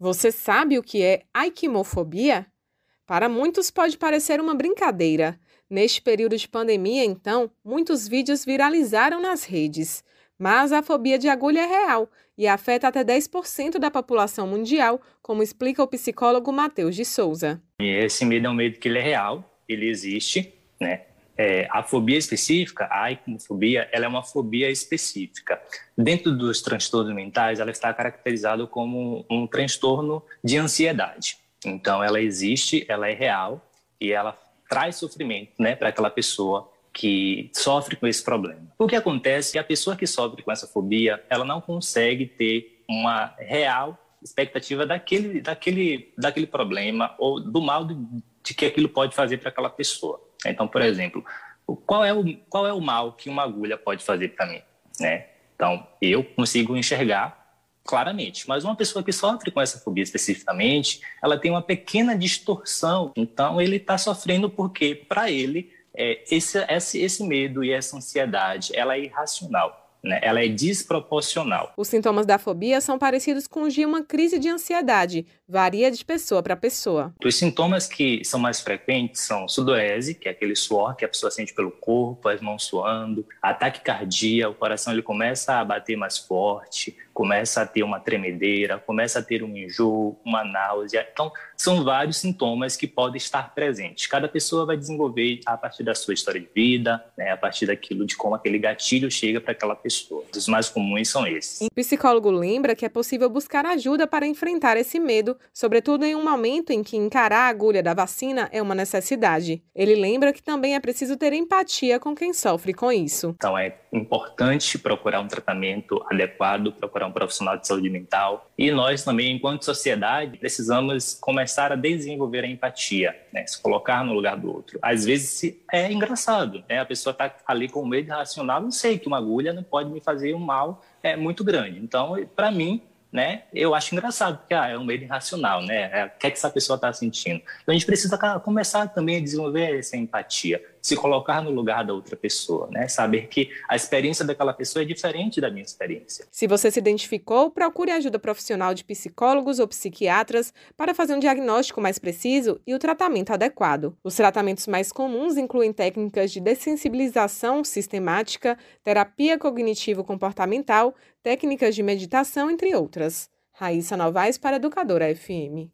Você sabe o que é aikimofobia? Para muitos pode parecer uma brincadeira. Neste período de pandemia, então, muitos vídeos viralizaram nas redes. Mas a fobia de agulha é real e afeta até 10% da população mundial, como explica o psicólogo Matheus de Souza. Esse medo é um medo que ele é real, ele existe, né? É, a fobia específica, a icomofobia, ela é uma fobia específica. Dentro dos transtornos mentais, ela está caracterizada como um transtorno de ansiedade. Então, ela existe, ela é real e ela traz sofrimento né, para aquela pessoa que sofre com esse problema. O que acontece é que a pessoa que sofre com essa fobia, ela não consegue ter uma real expectativa daquele, daquele, daquele problema ou do mal de, de que aquilo pode fazer para aquela pessoa. Então, por exemplo, qual é o, qual é o mal que uma agulha pode fazer para mim? Né? Então, eu consigo enxergar claramente, mas uma pessoa que sofre com essa fobia especificamente, ela tem uma pequena distorção. Então, ele está sofrendo porque, para ele, é, esse, esse, esse medo e essa ansiedade, ela é irracional né? ela é desproporcional. Os sintomas da fobia são parecidos com os de uma crise de ansiedade, varia de pessoa para pessoa. Os sintomas que são mais frequentes são sudorese, que é aquele suor que a pessoa sente pelo corpo, as mãos suando, ataque cardíaco, o coração ele começa a bater mais forte, começa a ter uma tremedeira, começa a ter um enjoo, uma náusea. Então, são vários sintomas que podem estar presentes. Cada pessoa vai desenvolver a partir da sua história de vida, né, a partir daquilo de como aquele gatilho chega para aquela pessoa. Os mais comuns são esses. O psicólogo lembra que é possível buscar ajuda para enfrentar esse medo, sobretudo em um momento em que encarar a agulha da vacina é uma necessidade. Ele lembra que também é preciso ter empatia com quem sofre com isso. Então, é importante procurar um tratamento adequado, procurar um profissional de saúde mental. E nós também, enquanto sociedade, precisamos começar a desenvolver a empatia, né? se colocar no lugar do outro. Às vezes é engraçado, né? a pessoa está ali com medo irracional, não sei que uma agulha não pode me fazer um mal é muito grande. Então, para mim, né? Eu acho engraçado, porque ah, é um medo irracional, né? É, o que, é que essa pessoa está sentindo? Então a gente precisa começar também a desenvolver essa empatia, se colocar no lugar da outra pessoa, né? Saber que a experiência daquela pessoa é diferente da minha experiência. Se você se identificou, procure ajuda profissional de psicólogos ou psiquiatras para fazer um diagnóstico mais preciso e o tratamento adequado. Os tratamentos mais comuns incluem técnicas de dessensibilização sistemática, terapia cognitivo-comportamental, técnicas de meditação, entre outras. Raíssa Novaes para Educadora FM.